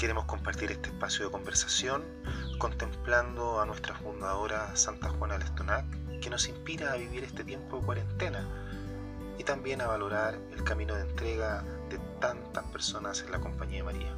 Queremos compartir este espacio de conversación contemplando a nuestra fundadora Santa Juana Lestonac, que nos inspira a vivir este tiempo de cuarentena y también a valorar el camino de entrega de tantas personas en la compañía de María.